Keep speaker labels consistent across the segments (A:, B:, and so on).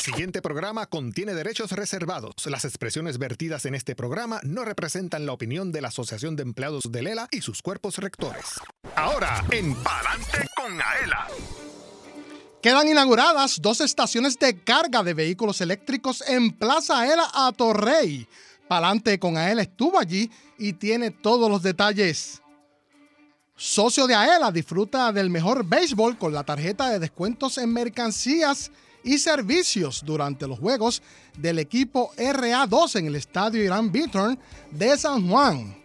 A: siguiente programa contiene derechos reservados. Las expresiones vertidas en este programa no representan la opinión de la Asociación de Empleados de Lela y sus cuerpos rectores. Ahora, en Palante con Aela.
B: Quedan inauguradas dos estaciones de carga de vehículos eléctricos en Plaza Aela a Torrey. Palante con Aela estuvo allí y tiene todos los detalles. Socio de Aela disfruta del mejor béisbol con la tarjeta de descuentos en mercancías y servicios durante los juegos del equipo RA2 en el estadio Irán Beaturn de San Juan.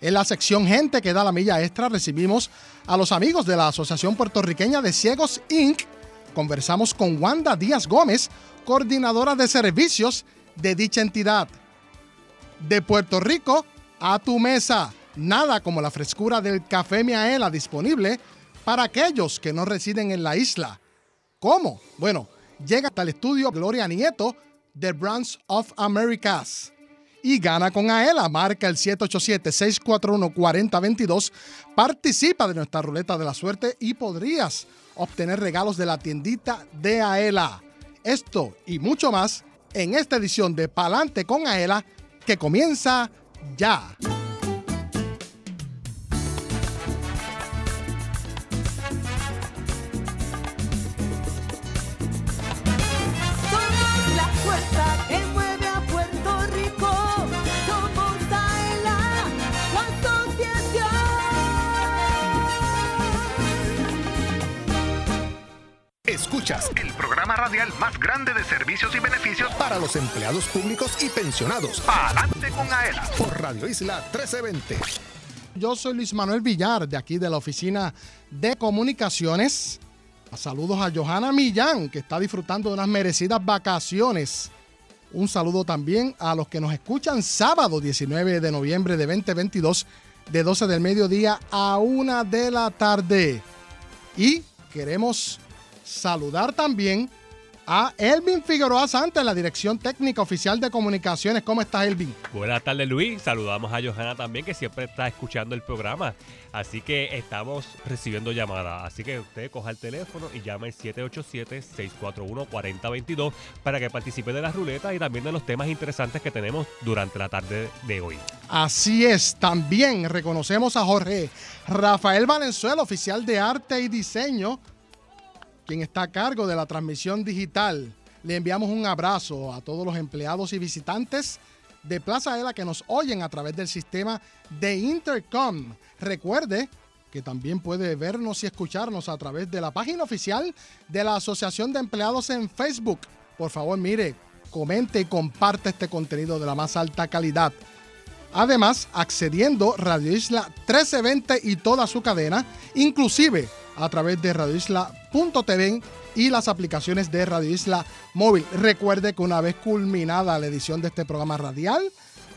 B: En la sección Gente que da la milla extra recibimos a los amigos de la Asociación Puertorriqueña de Ciegos Inc. Conversamos con Wanda Díaz Gómez, coordinadora de servicios de dicha entidad. De Puerto Rico a tu mesa, nada como la frescura del café Miaela disponible para aquellos que no residen en la isla. ¿Cómo? Bueno, llega hasta el estudio Gloria Nieto de Brands of Americas. Y gana con Aela, marca el 787-641-4022, participa de nuestra ruleta de la suerte y podrías obtener regalos de la tiendita de Aela. Esto y mucho más en esta edición de Palante con Aela que comienza ya.
A: Escuchas el programa radial más grande de servicios y beneficios para los empleados públicos y pensionados. Palante con Aela por Radio Isla 1320.
B: Yo soy Luis Manuel Villar, de aquí de la Oficina de Comunicaciones. Saludos a Johanna Millán, que está disfrutando de unas merecidas vacaciones. Un saludo también a los que nos escuchan sábado 19 de noviembre de 2022, de 12 del mediodía a 1 de la tarde. Y queremos saludar también a Elvin Figueroa Santa en la Dirección Técnica Oficial de Comunicaciones. ¿Cómo estás, Elvin?
C: Buenas tardes, Luis. Saludamos a Johanna también, que siempre está escuchando el programa. Así que estamos recibiendo llamadas. Así que usted coja el teléfono y llama al 787-641-4022 para que participe de la ruleta y también de los temas interesantes que tenemos durante la tarde de hoy.
B: Así es, también reconocemos a Jorge Rafael Valenzuela, oficial de arte y diseño, quien está a cargo de la transmisión digital. Le enviamos un abrazo a todos los empleados y visitantes de Plaza Ela que nos oyen a través del sistema de Intercom. Recuerde que también puede vernos y escucharnos a través de la página oficial de la Asociación de Empleados en Facebook. Por favor, mire, comente y comparte este contenido de la más alta calidad. Además, accediendo Radio Isla 1320 y toda su cadena, inclusive a través de radioisla.tv y las aplicaciones de Radio Isla Móvil. Recuerde que una vez culminada la edición de este programa radial,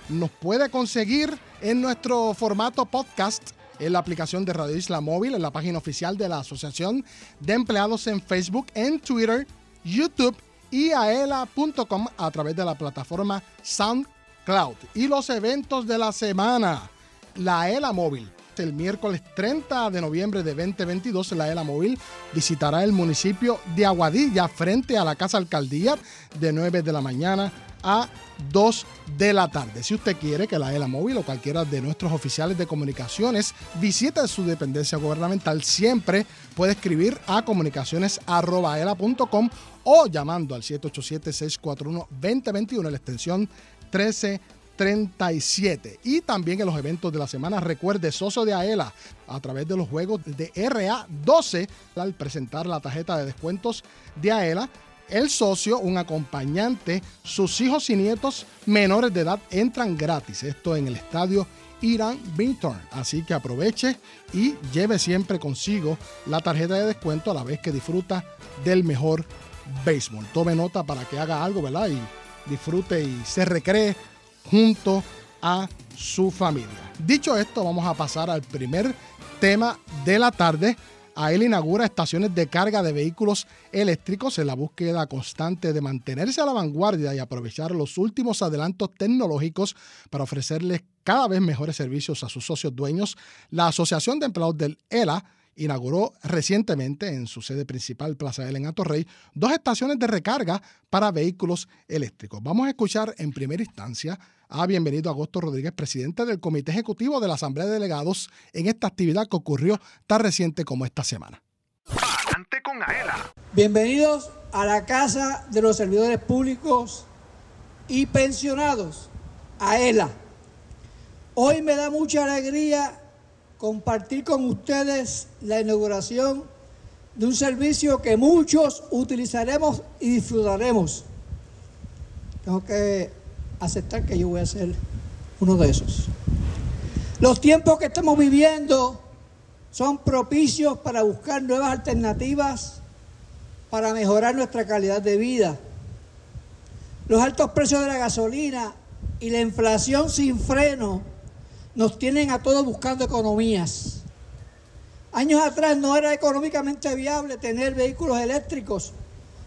B: nos puede conseguir en nuestro formato podcast en la aplicación de Radio Isla Móvil, en la página oficial de la Asociación de Empleados en Facebook, en Twitter, YouTube y aela.com a través de la plataforma SoundCloud. Y los eventos de la semana. La ELA Móvil. El miércoles 30 de noviembre de 2022, la ELA Móvil visitará el municipio de Aguadilla frente a la Casa Alcaldía de 9 de la mañana a 2 de la tarde. Si usted quiere que la ELA Móvil o cualquiera de nuestros oficiales de comunicaciones visite su dependencia gubernamental, siempre puede escribir a comunicaciones.aela.com o llamando al 787-641-2021 en la extensión 1337. Y también en los eventos de la semana, recuerde, socio de AELA a través de los juegos de RA12 al presentar la tarjeta de descuentos de AELA. El socio, un acompañante, sus hijos y nietos menores de edad entran gratis. Esto en el estadio Irán Binturn. Así que aproveche y lleve siempre consigo la tarjeta de descuento a la vez que disfruta del mejor béisbol. Tome nota para que haga algo, ¿verdad? Y disfrute y se recree junto a su familia. Dicho esto, vamos a pasar al primer tema de la tarde. A él inaugura estaciones de carga de vehículos eléctricos en la búsqueda constante de mantenerse a la vanguardia y aprovechar los últimos adelantos tecnológicos para ofrecerles cada vez mejores servicios a sus socios dueños. La Asociación de Empleados del ELA inauguró recientemente en su sede principal, Plaza L en Atorrey, dos estaciones de recarga para vehículos eléctricos. Vamos a escuchar en primera instancia a Bienvenido Agosto Rodríguez, presidente del Comité Ejecutivo de la Asamblea de Delegados, en esta actividad que ocurrió tan reciente como esta semana.
A: Adelante con Aela.
D: Bienvenidos a la Casa de los Servidores Públicos y Pensionados, AELA. Hoy me da mucha alegría compartir con ustedes la inauguración de un servicio que muchos utilizaremos y disfrutaremos. Tengo que aceptar que yo voy a ser uno de esos. Los tiempos que estamos viviendo son propicios para buscar nuevas alternativas para mejorar nuestra calidad de vida. Los altos precios de la gasolina y la inflación sin freno nos tienen a todos buscando economías. Años atrás no era económicamente viable tener vehículos eléctricos,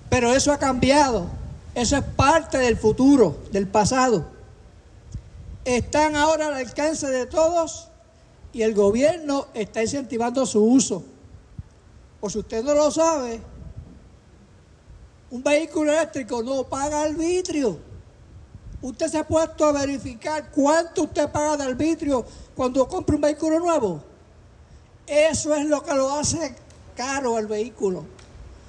D: pero eso ha cambiado. Eso es parte del futuro, del pasado. Están ahora al alcance de todos y el gobierno está incentivando su uso. Por si usted no lo sabe, un vehículo eléctrico no paga arbitrio. Usted se ha puesto a verificar cuánto usted paga de arbitrio cuando compra un vehículo nuevo. Eso es lo que lo hace caro el vehículo.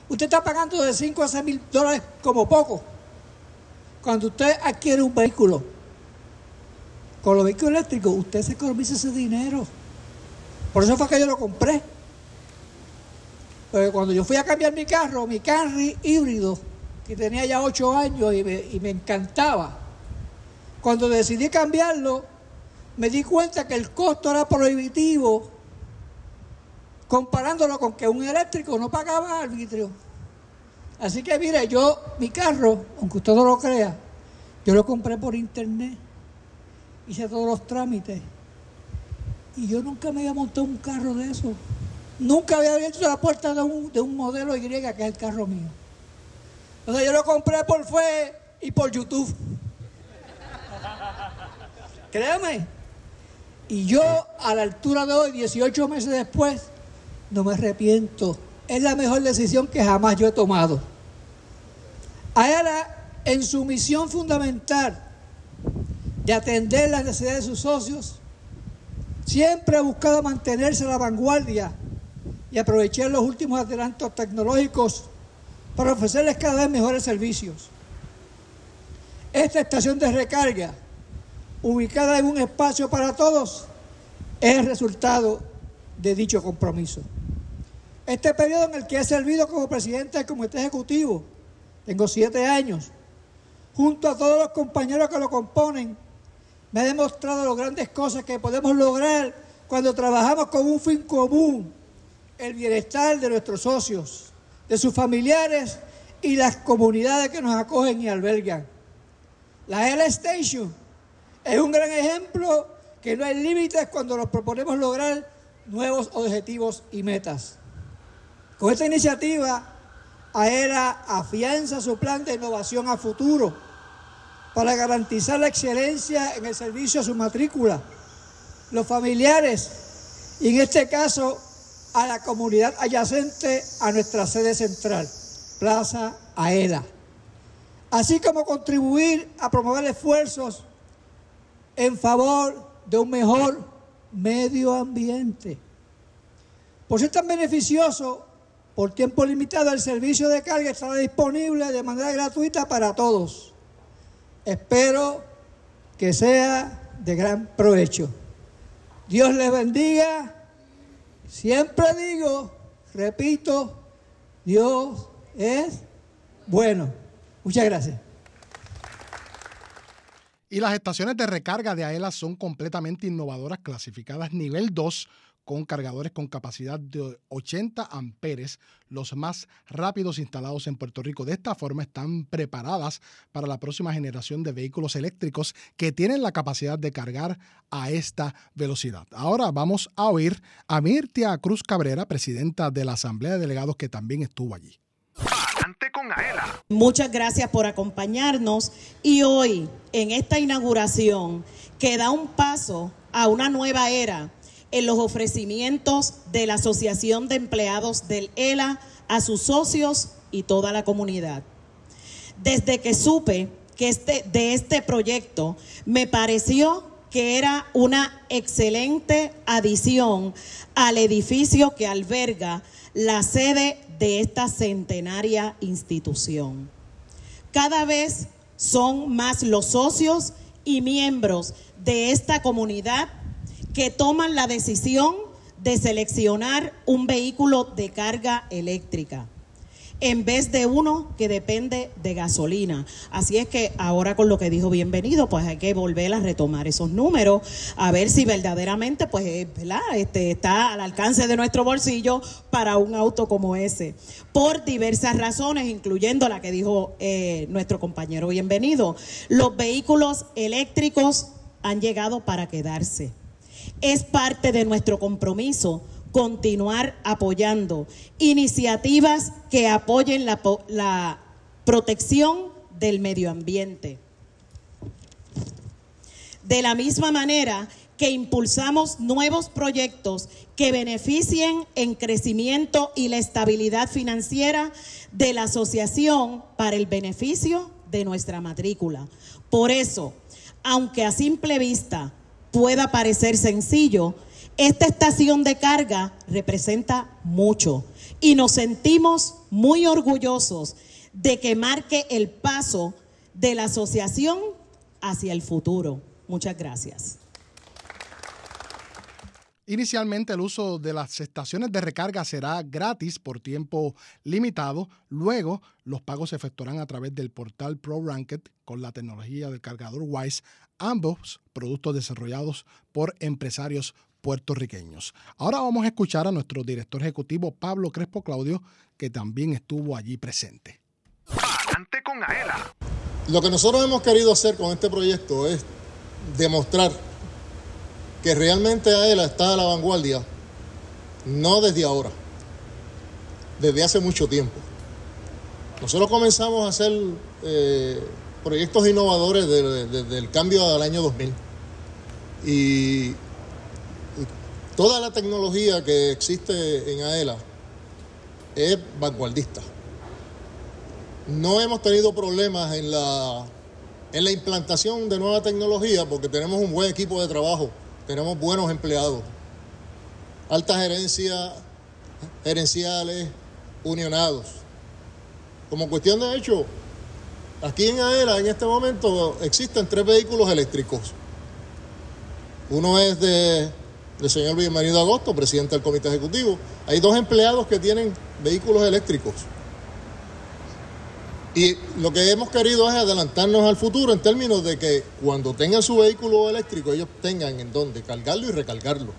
D: Usted está pagando de 5 a 6 mil dólares como poco. Cuando usted adquiere un vehículo, con los vehículos eléctricos, usted se economiza ese dinero. Por eso fue que yo lo compré. Porque cuando yo fui a cambiar mi carro, mi carro híbrido, que tenía ya 8 años y me, y me encantaba, cuando decidí cambiarlo, me di cuenta que el costo era prohibitivo comparándolo con que un eléctrico no pagaba arbitrio. Así que mire, yo mi carro, aunque usted no lo crea, yo lo compré por internet, hice todos los trámites y yo nunca me había montado un carro de eso. Nunca había abierto la puerta de un, de un modelo Y, que es el carro mío. Entonces yo lo compré por fue y por YouTube. Créame. Y yo, a la altura de hoy, 18 meses después, no me arrepiento. Es la mejor decisión que jamás yo he tomado. Ahora, en su misión fundamental de atender las necesidades de sus socios, siempre ha buscado mantenerse a la vanguardia y aprovechar los últimos adelantos tecnológicos para ofrecerles cada vez mejores servicios. Esta estación de recarga ubicada en un espacio para todos, es el resultado de dicho compromiso. Este periodo en el que he servido como presidente del Comité Ejecutivo, tengo siete años, junto a todos los compañeros que lo componen, me ha demostrado las grandes cosas que podemos lograr cuando trabajamos con un fin común, el bienestar de nuestros socios, de sus familiares y las comunidades que nos acogen y albergan. La L Station es un gran ejemplo que no hay límites cuando nos proponemos lograr nuevos objetivos y metas. Con esta iniciativa, AERA afianza su plan de innovación a futuro para garantizar la excelencia en el servicio a su matrícula, los familiares y en este caso a la comunidad adyacente a nuestra sede central, Plaza AERA, así como contribuir a promover esfuerzos en favor de un mejor medio ambiente. Por ser tan beneficioso, por tiempo limitado, el servicio de carga estará disponible de manera gratuita para todos. Espero que sea de gran provecho. Dios les bendiga. Siempre digo, repito, Dios es bueno. Muchas gracias.
B: Y las estaciones de recarga de AELA son completamente innovadoras, clasificadas nivel 2 con cargadores con capacidad de 80 amperes, los más rápidos instalados en Puerto Rico. De esta forma están preparadas para la próxima generación de vehículos eléctricos que tienen la capacidad de cargar a esta velocidad. Ahora vamos a oír a Mirtia Cruz Cabrera, presidenta de la Asamblea de Delegados, que también estuvo allí.
A: Adelante con Aela.
E: Muchas gracias por acompañarnos y hoy en esta inauguración que da un paso a una nueva era en los ofrecimientos de la Asociación de Empleados del ELA a sus socios y toda la comunidad. Desde que supe que este, de este proyecto, me pareció que era una excelente adición al edificio que alberga la sede de esta centenaria institución. Cada vez son más los socios y miembros de esta comunidad que toman la decisión de seleccionar un vehículo de carga eléctrica en vez de uno que depende de gasolina. Así es que ahora con lo que dijo bienvenido, pues hay que volver a retomar esos números, a ver si verdaderamente pues eh. Este, está al alcance de nuestro bolsillo para un auto como ese. Por diversas razones, incluyendo la que dijo eh, nuestro compañero bienvenido. Los vehículos eléctricos han llegado para quedarse. Es parte de nuestro compromiso continuar apoyando iniciativas que apoyen la, la protección del medio ambiente. De la misma manera que impulsamos nuevos proyectos que beneficien en crecimiento y la estabilidad financiera de la asociación para el beneficio de nuestra matrícula. Por eso, aunque a simple vista pueda parecer sencillo, esta estación de carga representa mucho y nos sentimos muy orgullosos de que marque el paso de la asociación hacia el futuro. Muchas gracias.
B: Inicialmente el uso de las estaciones de recarga será gratis por tiempo limitado. Luego los pagos se efectuarán a través del portal ProRanked con la tecnología del cargador Wise, ambos productos desarrollados por empresarios puertorriqueños. Ahora vamos a escuchar a nuestro director ejecutivo Pablo Crespo Claudio, que también estuvo allí presente.
A: Adelante con Aela.
F: Lo que nosotros hemos querido hacer con este proyecto es demostrar que realmente AELA está a la vanguardia, no desde ahora, desde hace mucho tiempo. Nosotros comenzamos a hacer eh, proyectos innovadores de- de- desde el cambio al año 2000. Y, toda la tecnología que existe en AELA es vanguardista. No hemos tenido problemas en la, en la implantación de nueva tecnología porque tenemos un buen equipo de trabajo, tenemos buenos empleados, alta gerencia, gerenciales, unionados. Como cuestión de hecho, aquí en AERA en este momento existen tres vehículos eléctricos. Uno es de, del señor Bienvenido Agosto, presidente del comité ejecutivo. Hay dos empleados que tienen vehículos eléctricos. Y lo que hemos querido es adelantarnos al futuro en términos de que cuando tengan su vehículo eléctrico ellos tengan en dónde cargarlo y recargarlo.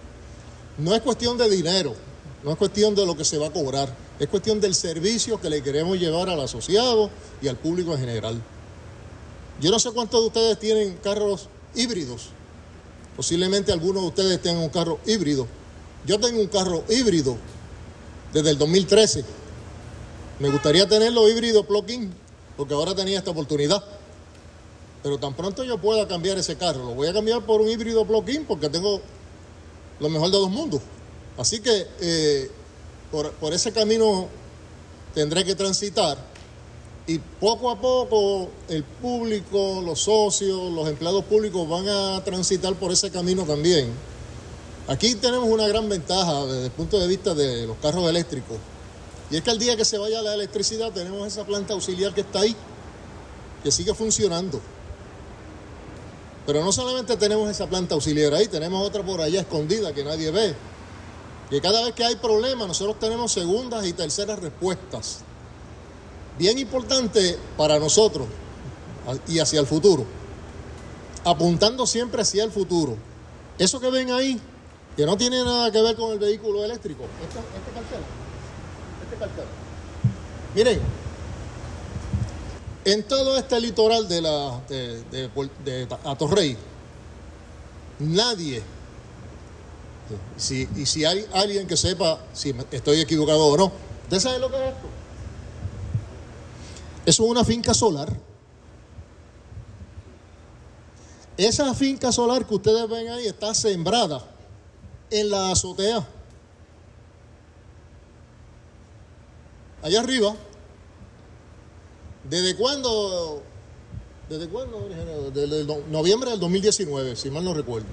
F: No es cuestión de dinero, no es cuestión de lo que se va a cobrar, es cuestión del servicio que le queremos llevar al asociado y al público en general. Yo no sé cuántos de ustedes tienen carros híbridos. Posiblemente algunos de ustedes tengan un carro híbrido. Yo tengo un carro híbrido desde el 2013. Me gustaría tenerlo híbrido plug-in, porque ahora tenía esta oportunidad. Pero tan pronto yo pueda cambiar ese carro, lo voy a cambiar por un híbrido plug-in porque tengo lo mejor de dos mundos. Así que eh, por, por ese camino tendré que transitar y poco a poco el público, los socios, los empleados públicos van a transitar por ese camino también. Aquí tenemos una gran ventaja desde el punto de vista de los carros eléctricos. Y es que al día que se vaya la electricidad tenemos esa planta auxiliar que está ahí, que sigue funcionando. Pero no solamente tenemos esa planta auxiliar ahí, tenemos otra por allá escondida que nadie ve. Que cada vez que hay problemas nosotros tenemos segundas y terceras respuestas. Bien importante para nosotros y hacia el futuro. Apuntando siempre hacia el futuro. Eso que ven ahí, que no tiene nada que ver con el vehículo eléctrico, este cartel, Miren, en todo este litoral de, la, de, de, de Atorrey, nadie, y si hay alguien que sepa si estoy equivocado o no, ¿usted sabe lo que es esto? Es una finca solar. Esa finca solar que ustedes ven ahí está sembrada en la azotea. Allá arriba. ¿Desde cuándo? ¿Desde cuándo? Desde noviembre del 2019, si mal no recuerdo.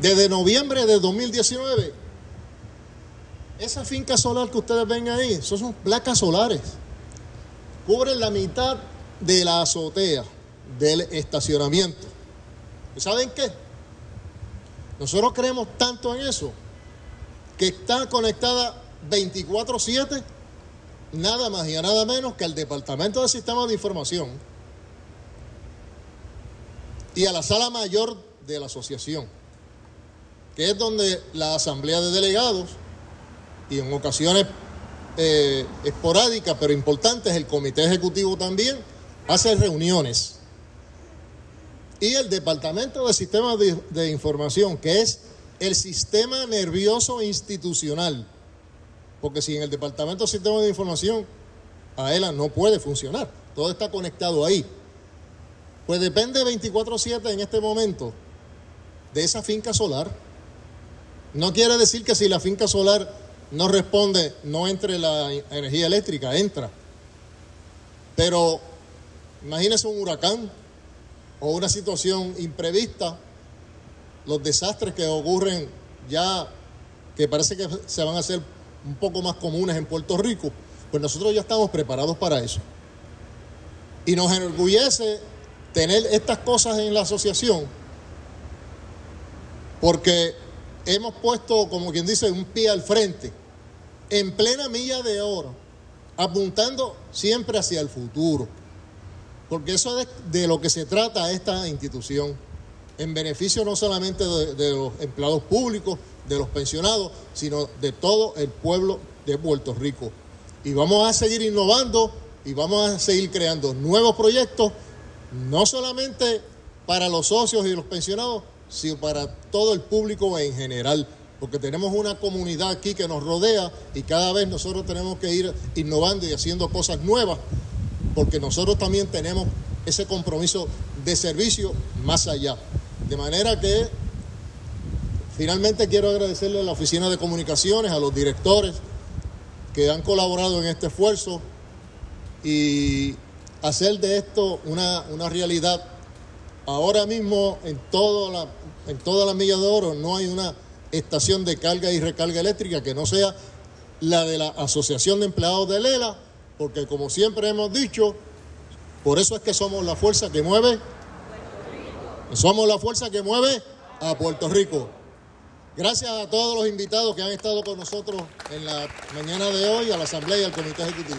F: Desde noviembre del 2019, esa finca solar que ustedes ven ahí, son placas solares. Cubren la mitad de la azotea del estacionamiento. ¿Y ¿Saben qué? Nosotros creemos tanto en eso que está conectada 24/7 nada más y nada menos que al Departamento de Sistemas de Información y a la sala mayor de la asociación, que es donde la asamblea de delegados y en ocasiones eh, esporádicas pero importantes, el comité ejecutivo también hace reuniones. Y el Departamento de Sistemas de, de Información, que es el sistema nervioso institucional, porque si en el Departamento de Sistemas de Información AELA no puede funcionar, todo está conectado ahí. Pues depende 24/7 en este momento de esa finca solar. No quiere decir que si la finca solar no responde, no entre la energía eléctrica, entra. Pero imagínese un huracán o una situación imprevista, los desastres que ocurren ya, que parece que se van a hacer un poco más comunes en Puerto Rico, pues nosotros ya estamos preparados para eso. Y nos enorgullece tener estas cosas en la asociación, porque hemos puesto, como quien dice, un pie al frente, en plena milla de oro, apuntando siempre hacia el futuro. Porque eso es de, lo que se trata esta institución, en beneficio no solamente de, los empleados públicos, de los pensionados, sino de todo el pueblo de Puerto Rico. Y vamos a seguir innovando y vamos a seguir creando nuevos proyectos, no solamente para los socios y los pensionados, sino para todo el público en general, porque tenemos una comunidad aquí que nos rodea y cada vez nosotros tenemos que ir innovando y haciendo cosas nuevas, porque nosotros también tenemos ese compromiso de servicio más allá. De manera que finalmente quiero agradecerle a la Oficina de Comunicaciones, a los directores que han colaborado en este esfuerzo y hacer de esto una, una realidad. Ahora mismo en, todo la, en toda la milla de oro no hay una estación de carga y recarga eléctrica que no sea la de la Asociación de Empleados de Lela, porque como siempre hemos dicho, por eso es que somos la fuerza que mueve, somos la fuerza que mueve a Puerto Rico. Gracias a todos los invitados que han estado con nosotros en la mañana de hoy, a la Asamblea y al Comité Ejecutivo.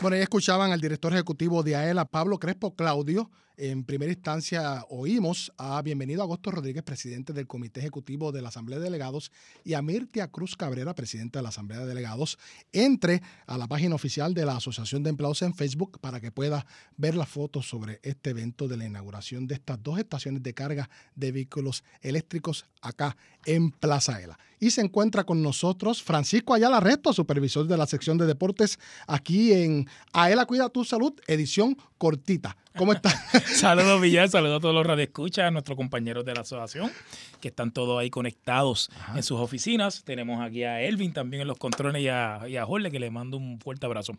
B: Bueno, ya escuchaban al director ejecutivo de AELA, Pablo Crespo Claudio. En primera instancia oímos a Bienvenido Agosto Rodríguez, presidente del Comité Ejecutivo de la Asamblea de Delegados, y a Mirtia Cruz Cabrera, presidente de la Asamblea de Delegados. Entre a la página oficial de la Asociación de Empleados en Facebook para que pueda ver las fotos sobre este evento de la inauguración de estas dos estaciones de carga de vehículos eléctricos acá en Plaza ELA. Y se encuentra con nosotros Francisco Ayala Resto, supervisor de la sección de deportes aquí en AELA Cuida tu Salud, edición cortita. ¿Cómo está?
G: Saludos, Villar, saludos a todos los radioescuchas, a nuestros compañeros de la asociación, que están todos ahí conectados en sus oficinas. Tenemos aquí a Elvin también en los controles y a, y a Jorge, que le mando un fuerte abrazo.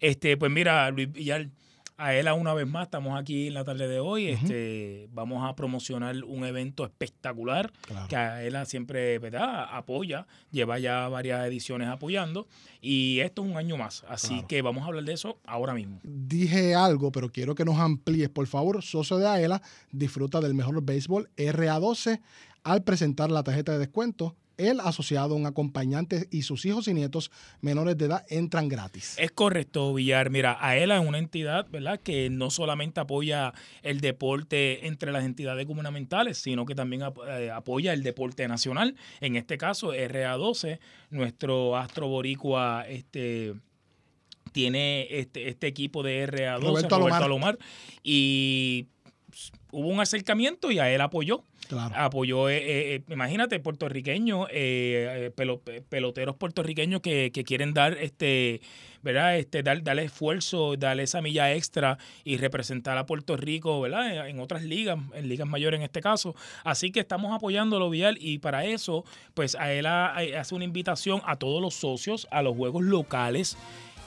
G: Este, pues mira, Luis Villar, a él una vez más, estamos aquí en la tarde de hoy. este, vamos a promocionar un evento espectacular
B: Claro.
G: que a él siempre ¿verdad? apoya, lleva ya varias ediciones apoyando y esto es un año más. Así
B: Claro.
G: que vamos a hablar de eso ahora mismo.
B: Dije algo, pero quiero que nos amplíes. Por favor, socio de AELA, disfruta del mejor béisbol RA12 al presentar la tarjeta de descuento. El asociado, un acompañante y sus hijos y nietos menores de edad entran gratis.
G: Es correcto, Villar. Mira, AELA es una entidad, ¿verdad?, que no solamente apoya el deporte entre las entidades gubernamentales, sino que también eh, apoya el deporte nacional. En este caso, RA12, nuestro astro boricua, este tiene este, este equipo de RA12,
B: Roberto
G: Roberto,
B: Alomar.
G: Alomar, y hubo un acercamiento y a él apoyó
B: Claro.
G: apoyó, eh, eh, eh, imagínate, puertorriqueños, eh, eh, pelo- pe- peloteros puertorriqueños que, que quieren dar este ¿verdad? Este, dar, darle esfuerzo, darle esa milla extra y representar a Puerto Rico, ¿verdad? En otras ligas, en ligas mayores en este caso. Así que estamos apoyándolo, Vial, y para eso, pues a él ha- hace una invitación a todos los socios a los juegos locales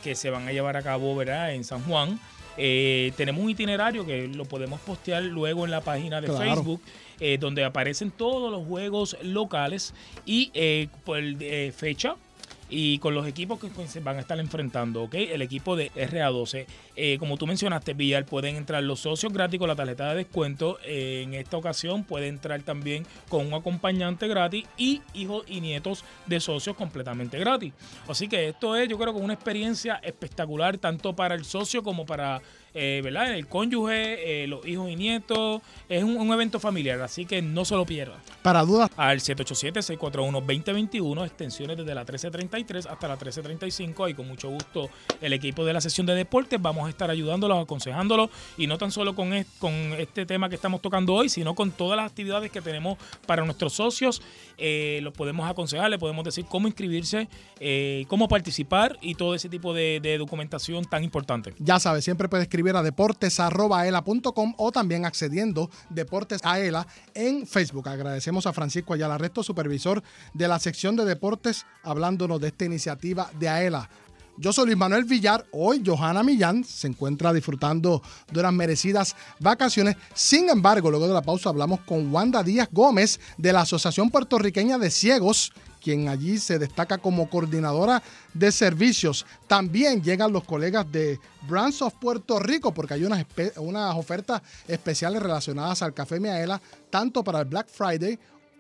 G: que se van a llevar a cabo, ¿verdad? En San Juan. Eh, tenemos un itinerario que lo podemos postear luego en la página de
B: Claro.
G: Facebook, eh, donde aparecen todos los juegos locales y eh, por eh, fecha y con los equipos que se van a estar enfrentando, ¿ok? El equipo de RA12. Eh, como tú mencionaste, Villar, pueden entrar los socios gratis con la tarjeta de descuento. Eh, en esta ocasión puede entrar también con un acompañante gratis y hijos y nietos de socios completamente gratis. Así que esto es, yo creo que una experiencia espectacular tanto para el socio como para eh, ¿verdad? el cónyuge, eh, los hijos y nietos. Es un, un evento familiar, así que no se lo pierdan
B: Para dudas,
G: al 787-641-2021, extensiones desde la 1333 hasta la 1335. Y con mucho gusto, el equipo de la sesión de deportes vamos a estar ayudándolos, aconsejándolos, y no tan solo con, es- con este tema que estamos tocando hoy, sino con todas las actividades que tenemos para nuestros socios. Eh, los podemos aconsejar, le podemos decir cómo inscribirse, eh, cómo participar y todo ese tipo de, de documentación tan importante.
B: Ya sabes, siempre puedes escribir a deportes.aela.com o también accediendo Deportes Aela en Facebook. Agradecemos a Francisco Ayala Resto, supervisor de la sección de deportes, hablándonos de esta iniciativa de Aela. Yo soy Luis Manuel Villar. Hoy Johanna Millán se encuentra disfrutando de unas merecidas vacaciones. Sin embargo, luego de la pausa hablamos con Wanda Díaz Gómez de la Asociación Puertorriqueña de Ciegos, quien allí se destaca como coordinadora de servicios. También llegan los colegas de Brands of Puerto Rico, porque hay unas, ofertas especiales relacionadas al Café Miaela, tanto para el Black Friday,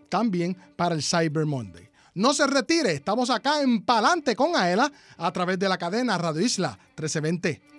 B: también para el Cyber Monday. No se retire, estamos acá en Palante con Aela a través de la cadena Radio Isla 1320.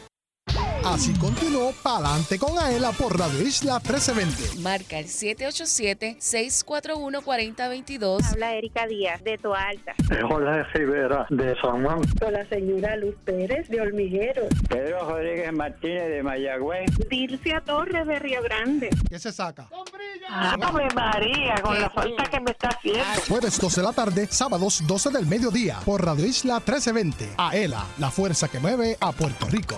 B: Así continuó Palante con Aela por Radio Isla 1320.
H: Marca el 787-641-4022.
I: Habla Erika Díaz de Toa Alta.
J: Jorge Rivera de San Juan.
I: Con la señora Luz Pérez de Hormigueros.
J: Pedro Rodríguez Martínez de Mayagüez.
I: Dilcia Torres de Río Grande.
B: ¿Qué se saca?
I: ¡Ave María! Con la falta que me está haciendo.
B: Jueves 12 de la tarde, sábados 12 del mediodía por Radio Isla 1320. Aela, la fuerza que mueve a Puerto Rico.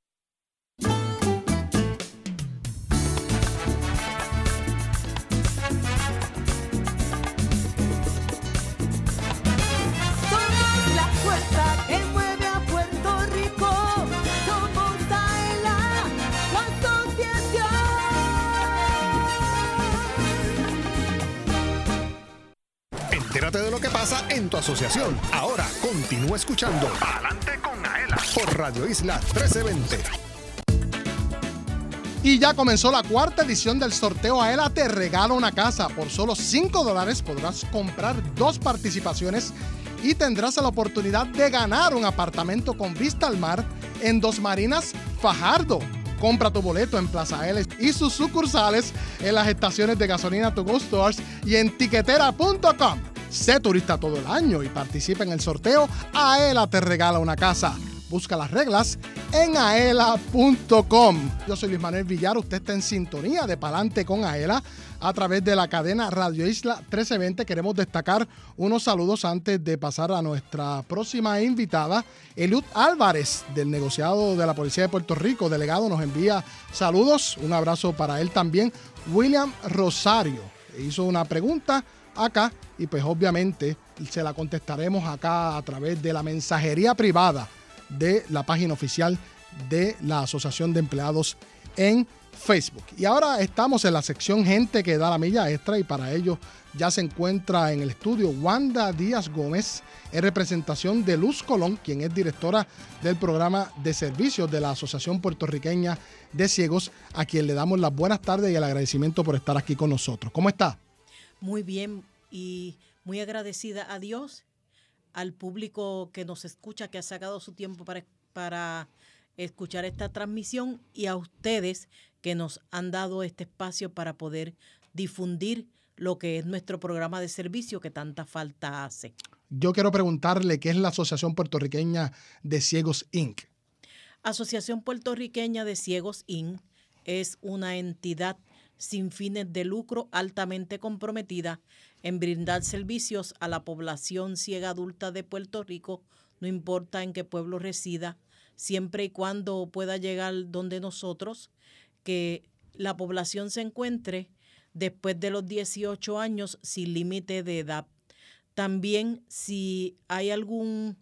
A: Entérate de lo que pasa en tu asociación. Ahora continúa escuchando Adelante con Aela por Radio Isla 1320.
B: Y ya comenzó la cuarta edición del sorteo Aela Te Regala una Casa. Por solo 5 dólares podrás comprar dos participaciones y tendrás la oportunidad de ganar un apartamento con vista al mar en Dos Marinas, Fajardo. Compra tu boleto en Plaza L y sus sucursales en las estaciones de gasolina To Go Stores y en tiquetera.com. Sé turista todo el año y participa en el sorteo Aela te regala una casa. Busca las reglas en aela.com. Yo soy Luis Manuel Villar, usted está en sintonía de Palante con Aela a través de la cadena Radio Isla 1320. Queremos destacar unos saludos antes de pasar a nuestra próxima invitada. Eliud Álvarez, del negociado de la Policía de Puerto Rico, delegado, nos envía saludos. Un abrazo para él también. William Rosario hizo una pregunta acá y pues obviamente se la contestaremos acá a través de la mensajería privada de la página oficial de la Asociación de Empleados en Facebook. Y ahora estamos en la sección Gente que da la milla extra y para ello ya se encuentra en el estudio Wanda Díaz Gómez en representación de Luz Colón, quien es directora del programa de servicios de la Asociación Puertorriqueña de Ciegos, a quien le damos las buenas tardes y el agradecimiento por estar aquí con nosotros. ¿Cómo está?
K: Muy bien y muy agradecida a Dios al público que nos escucha, que ha sacado su tiempo para, para escuchar esta transmisión y a ustedes que nos han dado este espacio para poder difundir lo que es nuestro programa de servicio que tanta falta hace.
B: Yo quiero preguntarle qué es la Asociación Puertorriqueña de Ciegos Inc.
K: Asociación Puertorriqueña de Ciegos Inc. es una entidad sin fines de lucro altamente comprometida en brindar servicios a la población ciega adulta de Puerto Rico, no importa en qué pueblo resida, siempre y cuando pueda llegar donde nosotros, que la población se encuentre después de los 18 años sin límite de edad. También si hay algún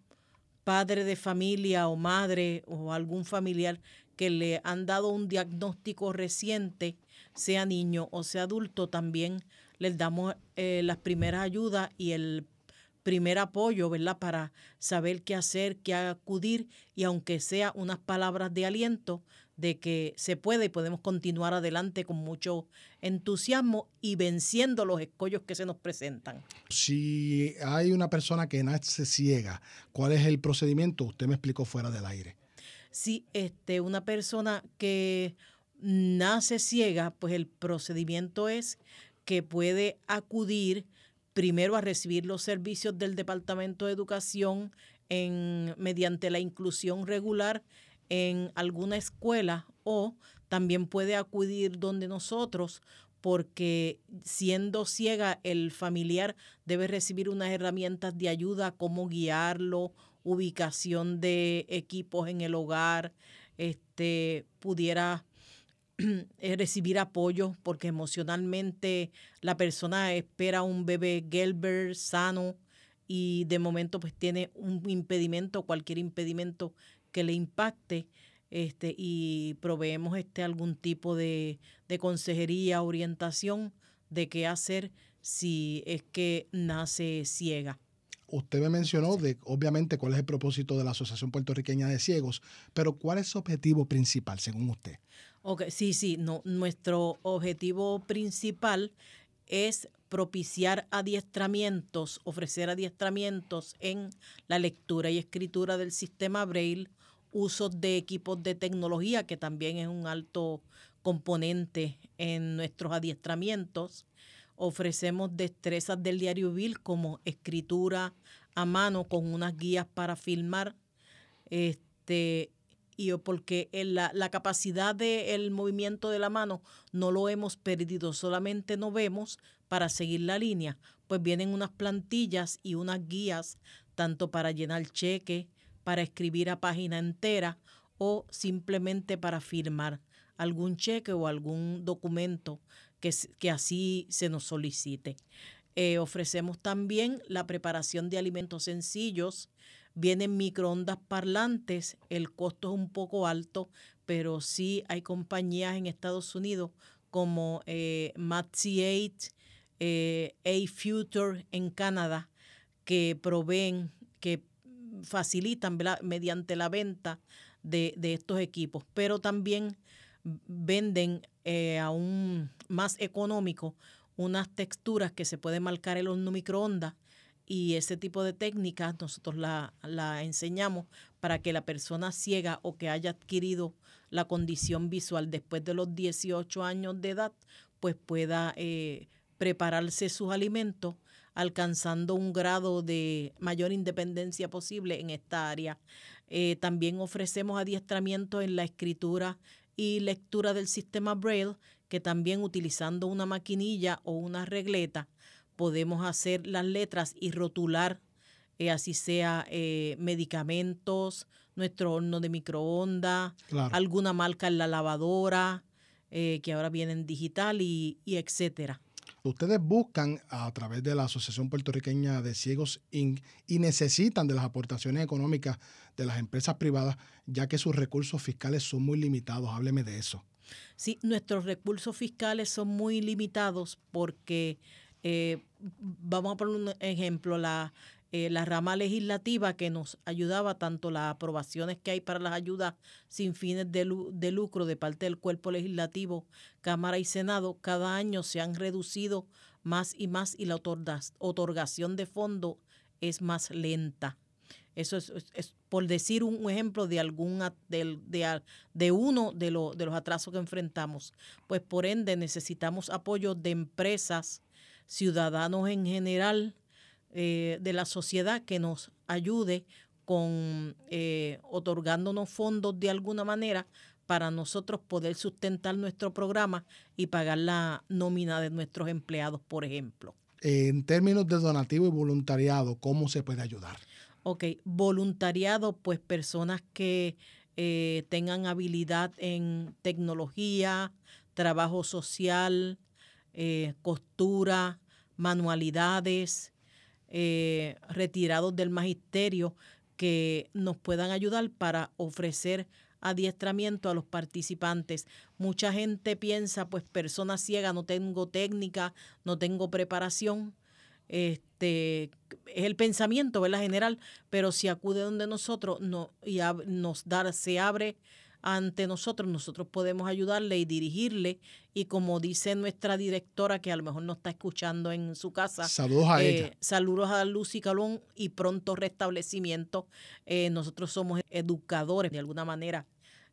K: padre de familia o madre o algún familiar que le han dado un diagnóstico reciente, sea niño o sea adulto, también les damos eh, las primeras ayudas y el primer apoyo, ¿verdad? Para saber qué hacer, qué acudir y aunque sea unas palabras de aliento de que se puede y podemos continuar adelante con mucho entusiasmo y venciendo los escollos que se nos presentan.
B: Si hay una persona que nace ciega, ¿cuál es el procedimiento? Usted me explicó fuera del aire.
K: Si este, una persona que nace ciega, pues el procedimiento es que puede acudir primero a recibir los servicios del Departamento de Educación en, mediante la inclusión regular en alguna escuela o también puede acudir donde nosotros porque siendo ciega el familiar debe recibir unas herramientas de ayuda, cómo guiarlo, ubicación de equipos en el hogar, este pudiera recibir apoyo porque emocionalmente la persona espera un bebé Gelber sano y de momento pues tiene un impedimento, cualquier impedimento que le impacte este, y proveemos este, algún tipo de, de consejería, orientación de qué hacer si es que nace ciega.
B: Usted me mencionó de obviamente cuál es el propósito de la Asociación Puertorriqueña de Ciegos, pero ¿cuál es su objetivo principal según usted?
K: Ok, sí, sí, no, nuestro objetivo principal es propiciar adiestramientos, ofrecer adiestramientos en la lectura y escritura del sistema Braille, uso de equipos de tecnología, que también es un alto componente en nuestros adiestramientos. Ofrecemos destrezas del diario Bill como escritura a mano con unas guías para filmar. Este, y porque la, la, capacidad del movimiento de la mano no lo hemos perdido, solamente no vemos para seguir la línea, pues vienen unas plantillas y unas guías tanto para llenar cheque, para escribir a página entera o simplemente para firmar algún cheque o algún documento que, que así se nos solicite. Eh, ofrecemos también la preparación de alimentos sencillos, Vienen microondas parlantes, el costo es un poco alto, pero sí hay compañías en Estados Unidos como eh, 8, eh, A Future en Canadá, que proveen, que facilitan mediante la venta de, de estos equipos, pero también venden eh, aún más económico unas texturas que se puede marcar el horno microondas y ese tipo de técnicas nosotros la, la enseñamos para que la persona ciega o que haya adquirido la condición visual después de los 18 años de edad, pues pueda eh, prepararse sus alimentos alcanzando un grado de mayor independencia posible en esta área. Eh, también ofrecemos adiestramiento en la escritura y lectura del sistema Braille, que también utilizando una maquinilla o una regleta podemos hacer las letras y rotular, eh, así sea eh, medicamentos, nuestro horno de microondas,
B: Claro.
K: alguna marca en la lavadora, eh, que ahora viene en digital y, y etcétera.
B: Ustedes buscan a través de la Asociación Puertorriqueña de Ciegos Inc. y necesitan de las aportaciones económicas de las empresas privadas, ya que sus recursos fiscales son muy limitados. Hábleme de eso.
K: Sí, nuestros recursos fiscales son muy limitados porque, eh, vamos a poner un ejemplo, la, eh, la rama legislativa que nos ayudaba, tanto las aprobaciones que hay para las ayudas sin fines de, lu- de lucro de parte del cuerpo legislativo, Cámara y Senado, cada año se han reducido más y más y la otorga- otorgación de fondos es más lenta. Eso es, por decir un, ejemplo de algún de, a- de uno de, de los atrasos que enfrentamos. Pues por ende necesitamos apoyo de empresas, ciudadanos en general, eh, de la sociedad que nos ayude con eh, otorgándonos fondos de alguna manera para nosotros poder sustentar nuestro programa y pagar la nómina de nuestros empleados, por ejemplo.
B: En términos de donativo y voluntariado, ¿cómo se puede ayudar?
K: Ok, voluntariado, pues personas que eh, tengan habilidad en tecnología, trabajo social, eh, costura, manualidades, eh, retirados del magisterio que nos puedan ayudar para ofrecer adiestramiento a los participantes. Mucha gente piensa, pues persona ciega, no tengo técnica, no tengo preparación. Este es el pensamiento, ¿verdad? General, pero si acude donde nosotros no, y nos da, se abre ante nosotros, nosotros podemos ayudarle y dirigirle. Y como dice nuestra directora, que a lo mejor no está escuchando en su casa,
B: Saludos a
K: eh,
B: ella.
K: Saludos a Lucy Calón y pronto restablecimiento. Eh, nosotros somos educadores de alguna manera,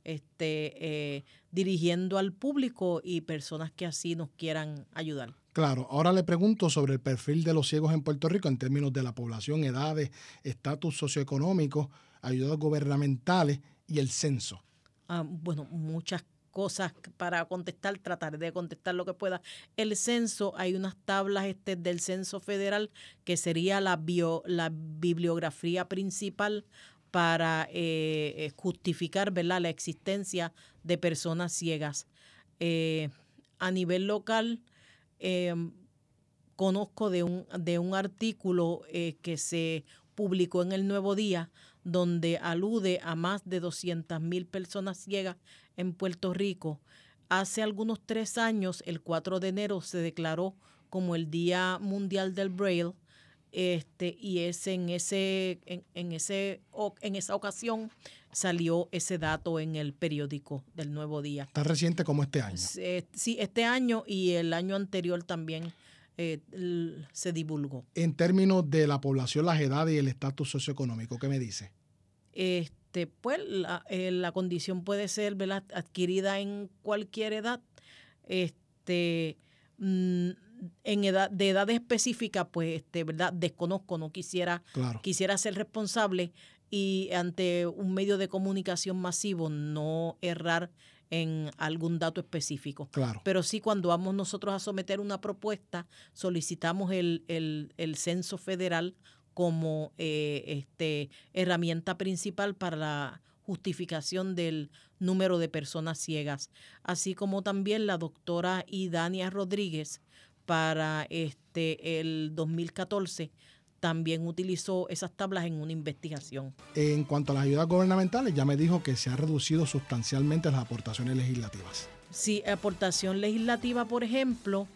K: este, eh, dirigiendo al público y personas que así nos quieran ayudar.
B: Claro, ahora le pregunto sobre el perfil de los ciegos en Puerto Rico en términos de la población, edades, estatus socioeconómico, ayudas gubernamentales y el censo.
K: Ah, bueno, muchas cosas para contestar, tratar de contestar lo que pueda. El censo, hay unas tablas este, del censo federal que sería la, bio, la bibliografía principal para eh, eh, justificar ¿verdad? la existencia de personas ciegas. Eh, a nivel local, eh, conozco de un, de un artículo que se publicó en el Nuevo Día donde alude a más de 200 mil personas ciegas en Puerto Rico. Hace algunos tres años, el 4 de enero, se declaró como el Día Mundial del Braille. Este, y es en ese, en, en ese, o- en esa ocasión salió ese dato en el periódico del Nuevo Día.
B: Tan reciente como este año.
K: Se- Sí, este año y el año anterior también eh, se divulgó.
B: En términos de la población, las edades y el estatus socioeconómico, ¿qué me dice?
K: Este, pues la, eh, la condición puede ser ¿verdad? adquirida en cualquier edad. Este, mm, en edad, de edad específica, pues, este, ¿verdad? Desconozco, no quisiera,
B: Claro.
K: quisiera ser responsable y ante un medio de comunicación masivo no errar en algún dato específico.
B: Claro.
K: Pero sí, cuando vamos nosotros a someter una propuesta, solicitamos el, el- el censo federal como eh, este, herramienta principal para la justificación del número de personas ciegas, así como también la doctora Idania Rodríguez para este el 2014 también utilizó esas tablas en una investigación.
B: En cuanto a las ayudas gubernamentales, ya me dijo que se ha reducido sustancialmente las aportaciones legislativas.
K: Sí, aportación legislativa, por ejemplo,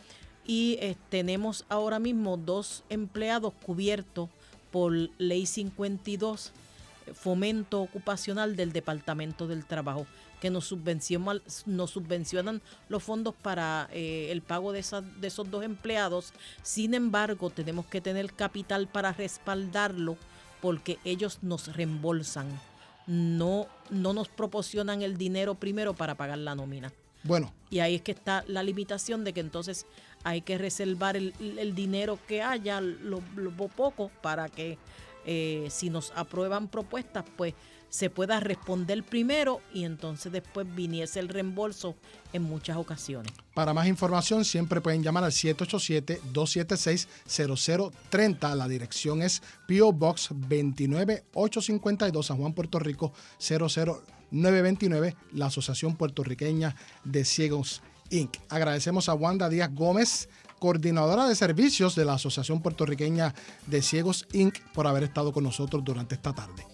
K: y eh, tenemos ahora mismo dos empleados cubiertos por ley 52, fomento ocupacional del Departamento del Trabajo, que nos subvencionan, nos subvencionan los fondos para eh, el pago de, esas- de esos dos empleados. Sin embargo, tenemos que tener capital para respaldarlo porque ellos nos reembolsan. No, no nos proporcionan el dinero primero para pagar la nómina.
B: Bueno,
K: Y ahí es que está la limitación de que entonces hay que reservar el, dinero que haya, lo, lo poco, para que eh, si nos aprueban propuestas, pues se pueda responder primero y entonces después viniese el reembolso en muchas ocasiones.
B: Para más información siempre pueden llamar al 787-276-0030. La dirección es PO Box 29852 San Juan, Puerto Rico 00929, la Asociación Puertorriqueña de Ciegos Inc. Agradecemos a Wanda Díaz Gómez, coordinadora de servicios de la Asociación Puertorriqueña de Ciegos Inc., por haber estado con nosotros durante esta tarde.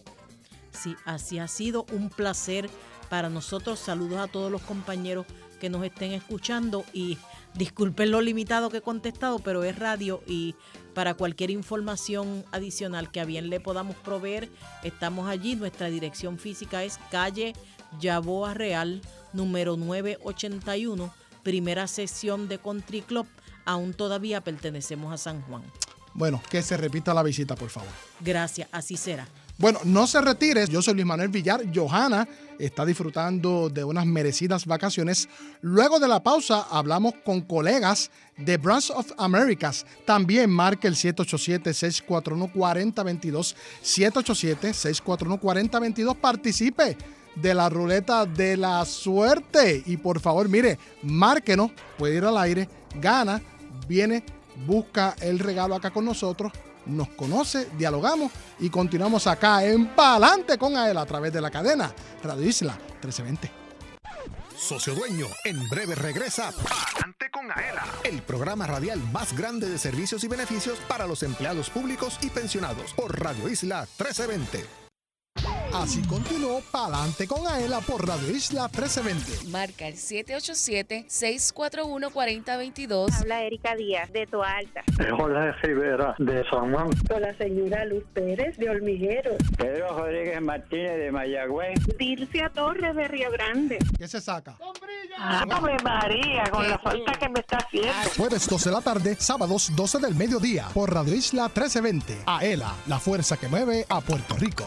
K: Sí, así ha sido un placer para nosotros. Saludos a todos los compañeros que nos estén escuchando y disculpen lo limitado que he contestado, pero es radio y para cualquier información adicional que a bien le podamos proveer, estamos allí. Nuestra dirección física es calle Yaboa Real, número 981, primera sesión de Country Club. Aún todavía pertenecemos a San Juan.
B: Bueno, que se repita la visita, por favor.
K: Gracias, así será.
B: Bueno, no se retire. Yo soy Luis Manuel Villar. Johanna está disfrutando de unas merecidas vacaciones. Luego de la pausa, hablamos con colegas de Brands of Americas. También marque el 787-641-4022. 787-641-4022. Participe de la ruleta de la suerte. Y por favor, mire, márquenos. Puede ir al aire, gana, viene, busca el regalo acá con nosotros nos conoce, dialogamos y continuamos acá en Palante con Ael a través de la cadena Radio Isla 1320.
A: Socio Dueño, en breve regresa Palante con Aela, el programa radial más grande de servicios y beneficios para los empleados públicos y pensionados por Radio Isla 1320.
B: Así continuó Palante con Aela por Radio Isla 1320.
H: Marca el 787-641-4022.
L: Habla Erika Díaz, de Toalta.
J: Jorge Rivera, de San Juan.
L: Con la señora Luz Pérez, de Hormiguero.
J: Pedro Rodríguez Martínez, de Mayagüez.
L: Dircia Torres, de Río Grande.
B: ¿Qué se saca?
I: Ave María, con la falta que me está haciendo.
B: Jueves 12 de la tarde, sábados 12 del mediodía por Radio Isla 1320. Aela, la fuerza que mueve a Puerto Rico.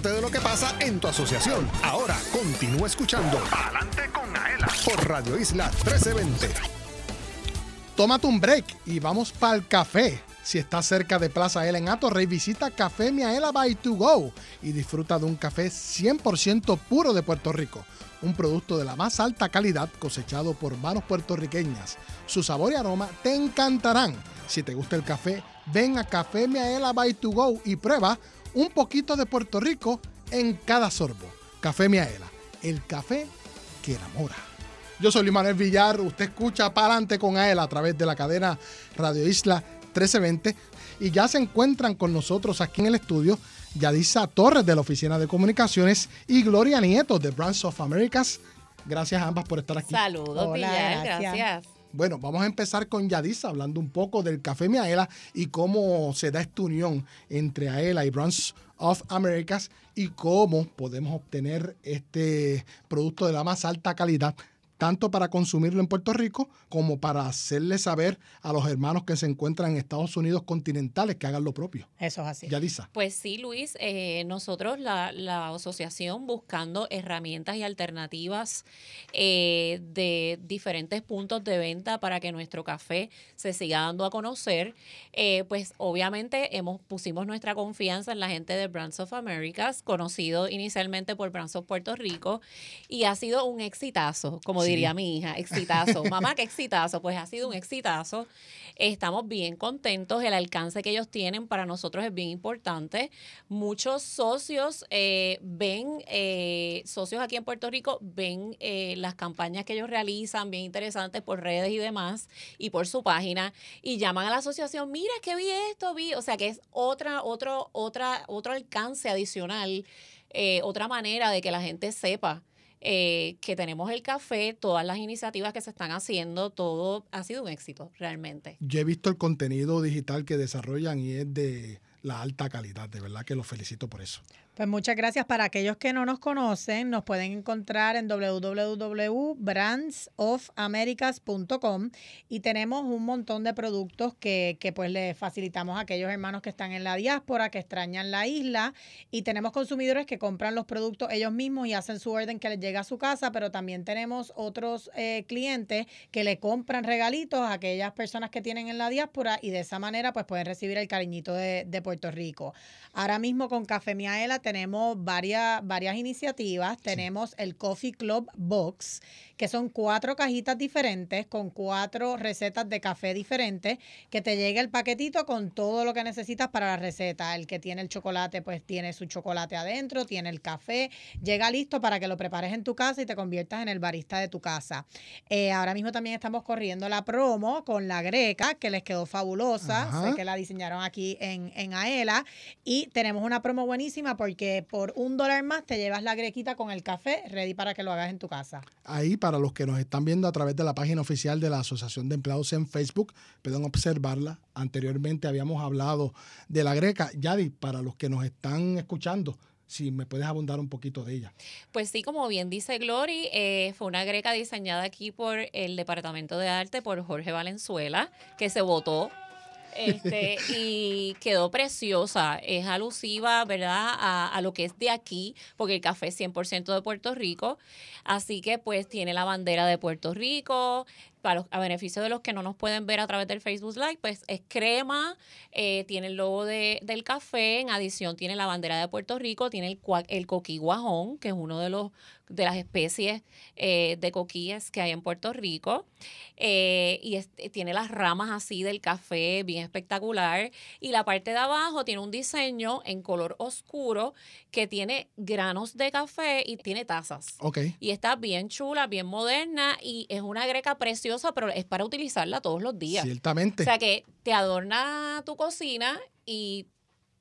A: Entérate de lo que pasa en tu asociación. Ahora continúa escuchando Adelante con Aela por Radio Isla 1320.
B: Tómate un break y vamos para el café. Si estás cerca de Plaza Ela en Atorrey, visita Café Miaela by To Go y disfruta de un café 100% puro de Puerto Rico. Un producto de la más alta calidad cosechado por manos puertorriqueñas. Su sabor y aroma te encantarán. Si te gusta el café, ven a Café Miaela by To Go y prueba un poquito de Puerto Rico en cada sorbo. Café Miaela, el café que enamora. Yo soy Luis Manuel Villar, usted escucha para adelante con él a través de la cadena Radio Isla 1320 y ya se encuentran con nosotros aquí en el estudio Yadisa Torres de la Oficina de Comunicaciones y Gloria Nieto de Brands of Americas. Gracias a ambas por estar aquí.
M: Saludos,
N: Hola,
M: Villar,
N: gracias.
M: gracias.
B: Bueno, vamos a empezar con Yadisa hablando un poco del Café Miaela y cómo se da esta unión entre Aela y Brands of Americas y cómo podemos obtener este producto de la más alta calidad tanto para consumirlo en Puerto Rico como para hacerle saber a los hermanos que se encuentran en Estados Unidos continentales que hagan lo propio.
N: Eso es así.
B: Yadisa.
M: Pues sí, Luis, eh, nosotros la, la asociación buscando herramientas y alternativas eh, de diferentes puntos de venta para que nuestro café se siga dando a conocer, eh, pues obviamente hemos pusimos nuestra confianza en la gente de Brands of Americas, conocido inicialmente por Brands of Puerto Rico, y ha sido un exitazo, como
O: Sí.
M: Diría mi hija, exitazo. Mamá, qué exitazo, pues ha sido un exitazo. Estamos bien contentos, el alcance que ellos tienen para nosotros es bien importante. Muchos socios eh, ven, eh, socios aquí en Puerto Rico, ven eh, las campañas que ellos realizan, bien interesantes por redes y demás, y por su página, y llaman a la asociación, mira, es que vi esto, vi, o sea que es otra, otro, otra, otro alcance adicional, eh, otra manera de que la gente sepa eh, que tenemos el café, todas las iniciativas que se están haciendo, todo ha sido un éxito realmente.
B: Yo he visto el contenido digital que desarrollan y es de la alta calidad, de verdad que los felicito por eso.
N: Pues muchas gracias. Para aquellos que no nos conocen, nos pueden encontrar en www.brandsofamerica's.com y tenemos un montón de productos que, que pues le facilitamos a aquellos hermanos que están en la diáspora, que extrañan la isla y tenemos consumidores que compran los productos ellos mismos y hacen su orden que les llega a su casa, pero también tenemos otros eh, clientes que le compran regalitos a aquellas personas que tienen en la diáspora y de esa manera pues pueden recibir el cariñito de, de Puerto Rico. Ahora mismo con Café Miaela tenemos varias, varias iniciativas. Tenemos el Coffee Club Box, que son cuatro cajitas diferentes con cuatro recetas de café diferentes, que te llega el paquetito con todo lo que necesitas para la receta. El que tiene el chocolate, pues tiene su chocolate adentro, tiene el café, llega listo para que lo prepares en tu casa y te conviertas en el barista de tu casa. Eh, ahora mismo también estamos corriendo la promo con la greca, que les quedó fabulosa.
O: Ajá.
N: Sé que la diseñaron aquí en, en Aela. Y tenemos una promo buenísima porque por un dólar más te llevas la grequita con el café ready para que lo hagas en tu casa.
B: Ahí, para los que nos están viendo a través de la página oficial de la Asociación de Empleados en Facebook, pueden observarla. Anteriormente habíamos hablado de la greca. Yadi, para los que nos están escuchando, si me puedes abundar un poquito de ella.
M: Pues sí, como bien dice Glory, eh, fue una greca diseñada aquí por el Departamento de Arte, por Jorge Valenzuela, que se votó. Este, y quedó preciosa, es alusiva, ¿verdad?, a, a lo que es de aquí, porque el café es 100% de Puerto Rico, así que pues tiene la bandera de Puerto Rico, para los- a beneficio de los que no nos pueden ver a través del Facebook Live, pues es crema, eh, tiene el logo de- del café, en adición tiene la bandera de Puerto Rico, tiene el, el coquí guajón, que es uno de los de las especies eh, de coquíes que hay en Puerto Rico, eh, y es- tiene las ramas así del café bien espectacular, y la parte de abajo tiene un diseño en color oscuro que tiene granos de café y tiene tazas.
B: Ok.
M: Y está bien chula, bien moderna y es una greca preciosa, pero es para utilizarla todos los días.
B: Ciertamente.
M: O sea que te adorna tu cocina y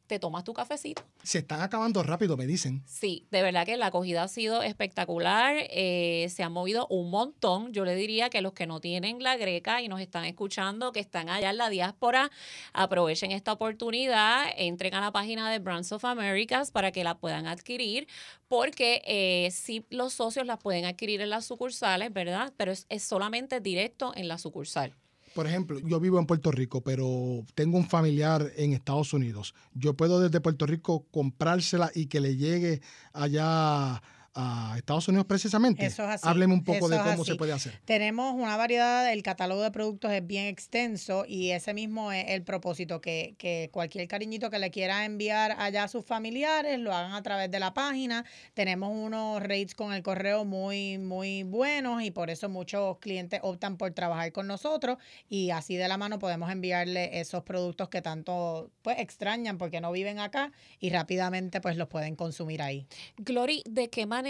M: te tomas tu cafecito.
B: Se están acabando rápido, me dicen.
M: Sí, de verdad que la acogida ha sido espectacular, eh, se han movido un montón. Yo le diría que los que no tienen la greca y nos están escuchando, que están allá en la diáspora, aprovechen esta oportunidad, entren a la página de Brands of Americas para que la puedan adquirir, porque eh, sí los socios la pueden adquirir en las sucursales, ¿verdad? Pero es, es solamente directo en la sucursal.
B: Por ejemplo, yo vivo en Puerto Rico, pero tengo un familiar en Estados Unidos. Yo puedo desde Puerto Rico comprársela y que le llegue allá a Estados Unidos precisamente.
N: Eso es así.
B: Hábleme un poco
N: Eso
B: de cómo se puede hacer.
N: Tenemos una variedad, el catálogo de productos es bien extenso y ese mismo es el propósito, que, que cualquier cariñito que le quiera enviar allá a sus familiares lo hagan a través de la página. Tenemos unos rates con el correo muy, muy buenos y por eso muchos clientes optan por trabajar con nosotros y así de la mano podemos enviarle esos productos que tanto pues extrañan porque no viven acá y rápidamente pues los pueden consumir ahí.
M: Glory, ¿de qué manera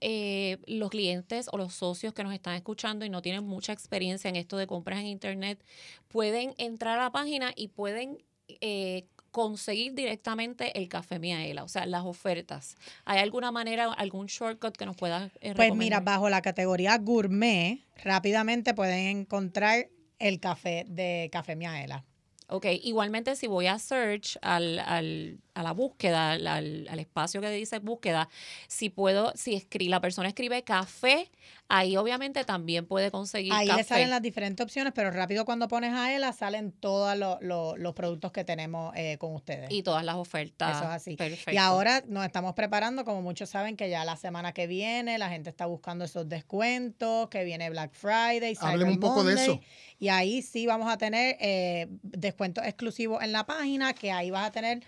M: eh, los clientes o los socios que nos están escuchando y no tienen mucha experiencia en esto de compras en Internet pueden entrar a la página y pueden eh, conseguir directamente el café Miaela? O sea, las ofertas. ¿Hay alguna manera, algún shortcut que nos pueda eh,
N: Pues mira,
M: recomendar?
N: bajo la categoría gourmet, rápidamente pueden encontrar el café de Café Miaela.
M: Ok, igualmente si voy a search al, al- a la búsqueda, al, al- espacio que dice búsqueda, si puedo, si escri- la persona escribe café, ahí obviamente también puede conseguir
N: Ahí
M: café.
N: le salen las diferentes opciones, pero rápido cuando pones a ELA salen todos lo- lo- los productos que tenemos eh, con ustedes.
M: y todas las ofertas.
N: Eso es así.
M: Perfecto.
N: Y ahora nos estamos preparando, como muchos saben, que ya la semana que viene la gente está buscando esos descuentos, que viene Black Friday, Cyber
B: Hábleme un poco de eso.
N: Y ahí sí vamos a tener eh, descuentos exclusivos en la página, que ahí vas a tener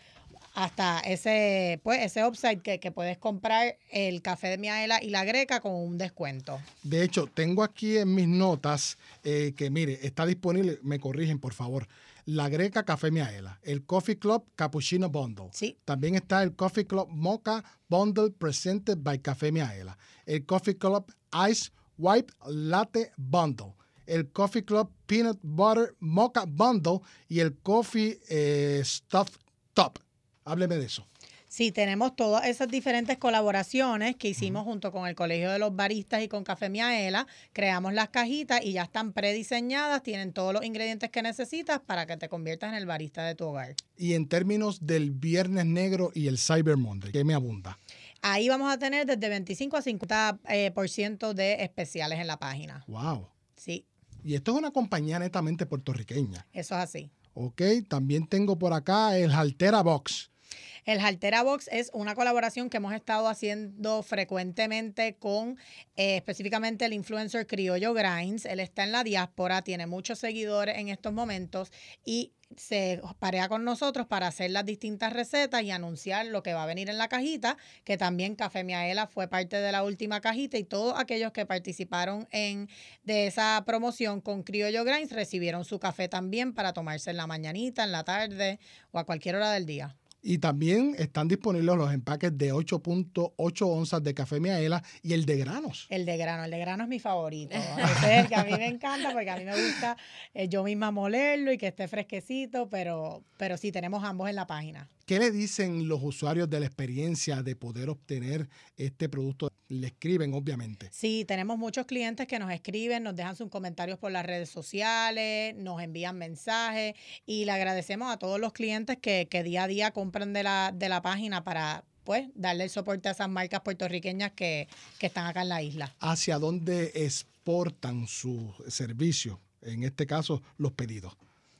N: hasta ese, pues, ese upside que, que puedes comprar el café de Miaela y la greca con un descuento.
B: De hecho, tengo aquí en mis notas eh, que, mire, está disponible, me corrigen por favor, la Greca Café Miaela, el Coffee Club Cappuccino Bundle.
N: Sí.
B: También está el Coffee Club Mocha Bundle presented by Café Miaela, el Coffee Club Ice White Latte Bundle, el Coffee Club Peanut Butter Mocha Bundle y el Coffee eh, Stuffed Top. Hábleme de eso.
N: Sí, tenemos todas esas diferentes colaboraciones que hicimos junto con el Colegio de los Baristas y con Café Miaela. Creamos las cajitas y ya están prediseñadas, tienen todos los ingredientes que necesitas para que te conviertas en el barista de tu hogar.
B: Y en términos del Viernes Negro y el Cyber Monday, ¿qué me abunda?
N: Ahí vamos a tener desde 25 a 50% eh, por ciento de especiales en la página.
B: ¡Wow!
N: Sí,
B: Y esto es una compañía netamente puertorriqueña.
N: eso es así.
B: Ok, también tengo por acá el Altera Box.
N: El Haltera Box es una colaboración que hemos estado haciendo frecuentemente con eh, específicamente el influencer Criollo Grinds. Él está en la diáspora, tiene muchos seguidores en estos momentos y se parea con nosotros para hacer las distintas recetas y anunciar lo que va a venir en la cajita, que también Café Miaela fue parte de la última cajita y todos aquellos que participaron en de esa promoción con Criollo Grinds recibieron su café también para tomarse en la mañanita, en la tarde o a cualquier hora del día.
B: Y también están disponibles los empaques de 8.8 onzas de café Miaela y el de granos.
N: El de grano, el de grano es mi favorito. Ese es el que a mí me encanta porque a mí me gusta eh, yo misma molerlo y que esté fresquecito, pero, pero sí tenemos ambos en la página.
B: ¿Qué le dicen los usuarios de la experiencia de poder obtener este producto? Le escriben, obviamente.
N: Sí, tenemos muchos clientes que nos escriben, nos dejan sus comentarios por las redes sociales, nos envían mensajes y le agradecemos a todos los clientes que, que día a día compran de la, de la página para pues darle el soporte a esas marcas puertorriqueñas que, que están acá en la isla.
B: ¿Hacia dónde exportan su servicio? En este caso, los pedidos.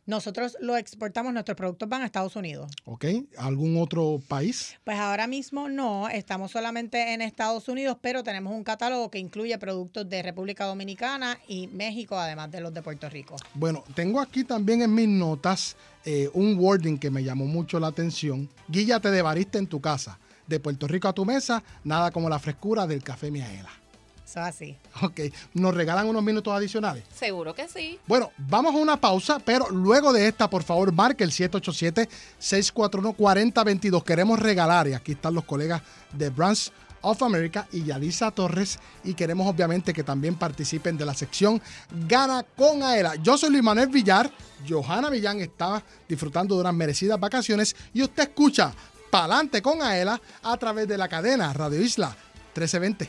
N: Nosotros lo exportamos, nuestros productos van a Estados Unidos.
B: ¿Ok? ¿Algún otro país?
N: Pues ahora mismo no, estamos solamente en Estados Unidos, pero tenemos un catálogo que incluye productos de República Dominicana y México, además de los de Puerto Rico.
B: Bueno, tengo aquí también en mis notas eh, un wording que me llamó mucho la atención. Guíllate de barista en tu casa. De Puerto Rico a tu mesa, nada como la frescura del café Miaela.
N: Eso es así.
B: Ok, ¿nos regalan unos minutos adicionales?
M: Seguro que sí.
B: Bueno, vamos a una pausa, pero luego de esta, por favor, marque el 787-641-4022. Queremos regalar, y aquí están los colegas de Brands of America y Yadisa Torres, y queremos obviamente que también participen de la sección Gana con Aela. Yo soy Luis Manuel Villar, Johanna Villán está disfrutando de unas merecidas vacaciones, y usted escucha Palante con Aela a través de la cadena Radio Isla 1320.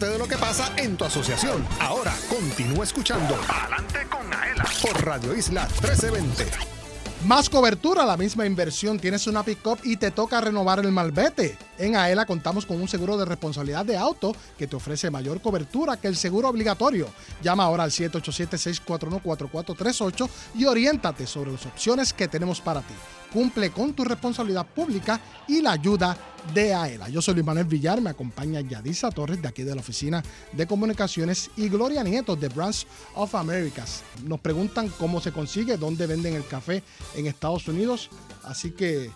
A: Entérate de lo que pasa en tu asociación. Ahora continúa escuchando Adelante con Aela por Radio Isla 1320.
B: Más cobertura, la misma inversión. Tienes una pick-up y te toca renovar el malvete. En AELA contamos con un seguro de responsabilidad de auto que te ofrece mayor cobertura que el seguro obligatorio. Llama ahora al 787-641-4438 y oriéntate sobre las opciones que tenemos para ti. Cumple con tu responsabilidad pública y la ayuda de AELA. Yo soy Luis Manuel Villar, me acompaña Yadisa Torres de aquí de la Oficina de Comunicaciones y Gloria Nieto de Branch of Americas. Nos preguntan cómo se consigue, dónde venden el café en Estados Unidos. Así que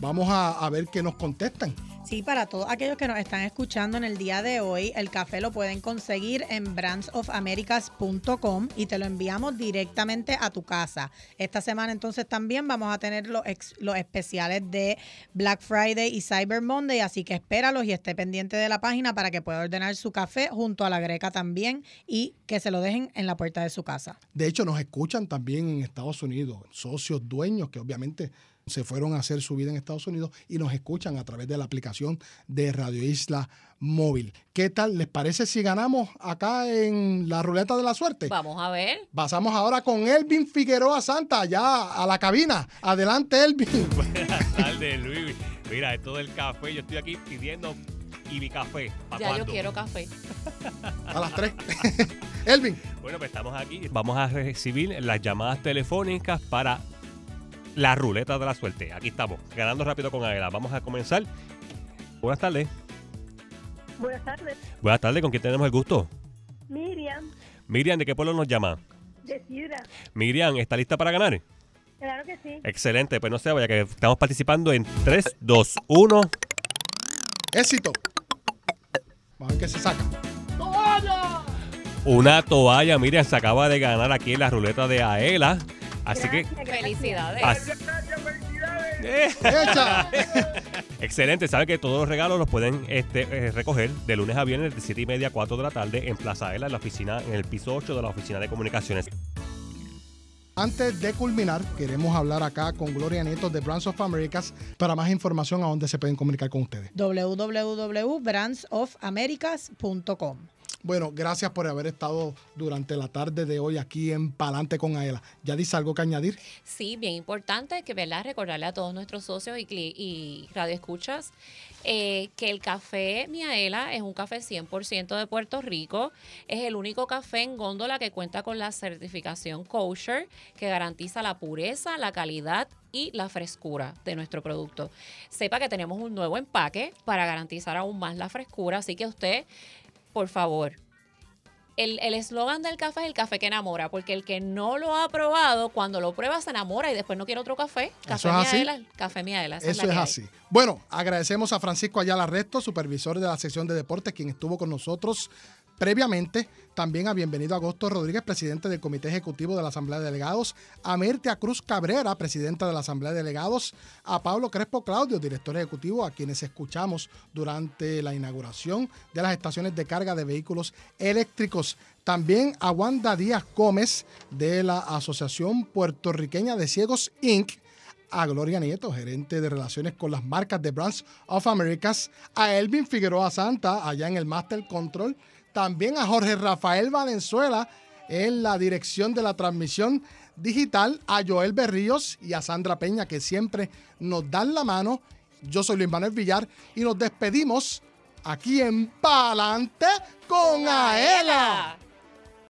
B: vamos a, a ver qué nos contestan.
N: Sí, para todos aquellos que nos están escuchando en el día de hoy, el café lo pueden conseguir en brandsofamerica's.com y te lo enviamos directamente a tu casa. Esta semana entonces también vamos a tener los, los especiales de Black Friday y Cyber Monday, así que espéralos y esté pendiente de la página para que pueda ordenar su café junto a la greca también y que se lo dejen en la puerta de su casa.
B: De hecho, nos escuchan también en Estados Unidos, socios dueños que obviamente se fueron a hacer su vida en Estados Unidos y nos escuchan a través de la aplicación de Radio Isla Móvil. ¿Qué tal? ¿Les parece si ganamos acá en la ruleta de la suerte?
M: Vamos a ver.
B: Pasamos ahora con Elvin Figueroa Santa, ya a la cabina. Adelante, Elvin.
P: Buenas tardes, Luis. Mira, esto del café, yo estoy aquí pidiendo y mi café. ¿Pa'
M: Ya yo quiero café.
B: A las 3. Elvin.
P: Bueno, pues estamos aquí. Vamos a recibir las llamadas telefónicas para la ruleta de la suerte. Aquí estamos, ganando rápido con Aguila. Vamos a comenzar. Buenas tardes.
L: Buenas tardes.
P: Buenas tardes, ¿con quién tenemos el gusto?
L: Miriam,
P: Miriam, ¿de qué pueblo nos llama?
L: de Sidra.
P: Miriam, ¿está lista para ganar?
L: Claro que sí.
P: Excelente, pues no se vaya, que estamos participando en 3, 2, 1.
B: Éxito. Vamos a ver qué se saca.
P: Una toalla, Miriam, se acaba de ganar aquí en la ruleta de Aela. Así que
M: Felicidades.
P: Así-. Excelente, sabe que todos los regalos los pueden este, eh, recoger de lunes a viernes de 7 y media a 4 de la tarde en Plaza Ela, en la oficina, en el piso 8 de la oficina de comunicaciones.
B: Antes de culminar, queremos hablar acá con Gloria Nieto de Brands of Americas. Para más información, ¿a dónde se pueden comunicar con ustedes?
N: www.brandsofamericas.com.
B: Bueno, gracias por haber estado durante la tarde de hoy aquí en Palante con Aela. ¿Ya dice algo que añadir?
M: Sí, bien importante que ¿verdad? recordarle a todos nuestros socios y, y radioescuchas eh, que el café Miaela es un café 100% de Puerto Rico. Es el único café en góndola que cuenta con la certificación kosher que garantiza la pureza, la calidad y la frescura de nuestro producto. Sepa que tenemos un nuevo empaque para garantizar aún más la frescura, así que usted, por favor, el el eslogan del café es el café que enamora, porque el que no lo ha probado, cuando lo prueba se enamora y después no quiere otro café. Café
B: es así?
M: Café Miaela.
B: Eso es
M: hay.
B: así. Bueno, agradecemos a Francisco Ayala Resto, supervisor de la sección de deportes, quien estuvo con nosotros previamente. También a Bienvenido Agosto Rodríguez, presidente del Comité Ejecutivo de la Asamblea de Delegados. A Mirtia Cruz Cabrera, presidenta de la Asamblea de Delegados. A Pablo Crespo Claudio, director ejecutivo, a quienes escuchamos durante la inauguración de las estaciones de carga de vehículos eléctricos. También a Wanda Díaz Gómez, de la Asociación Puertorriqueña de Ciegos, Inc a Gloria Nieto, gerente de relaciones con las marcas de Brands of Americas, a Elvin Figueroa Santa, allá en el Master Control, también a Jorge Rafael Valenzuela en la dirección de la transmisión digital, a Joel Berríos y a Sandra Peña, que siempre nos dan la mano. Yo soy Luis Manuel Villar y nos despedimos aquí en Palante con Aela.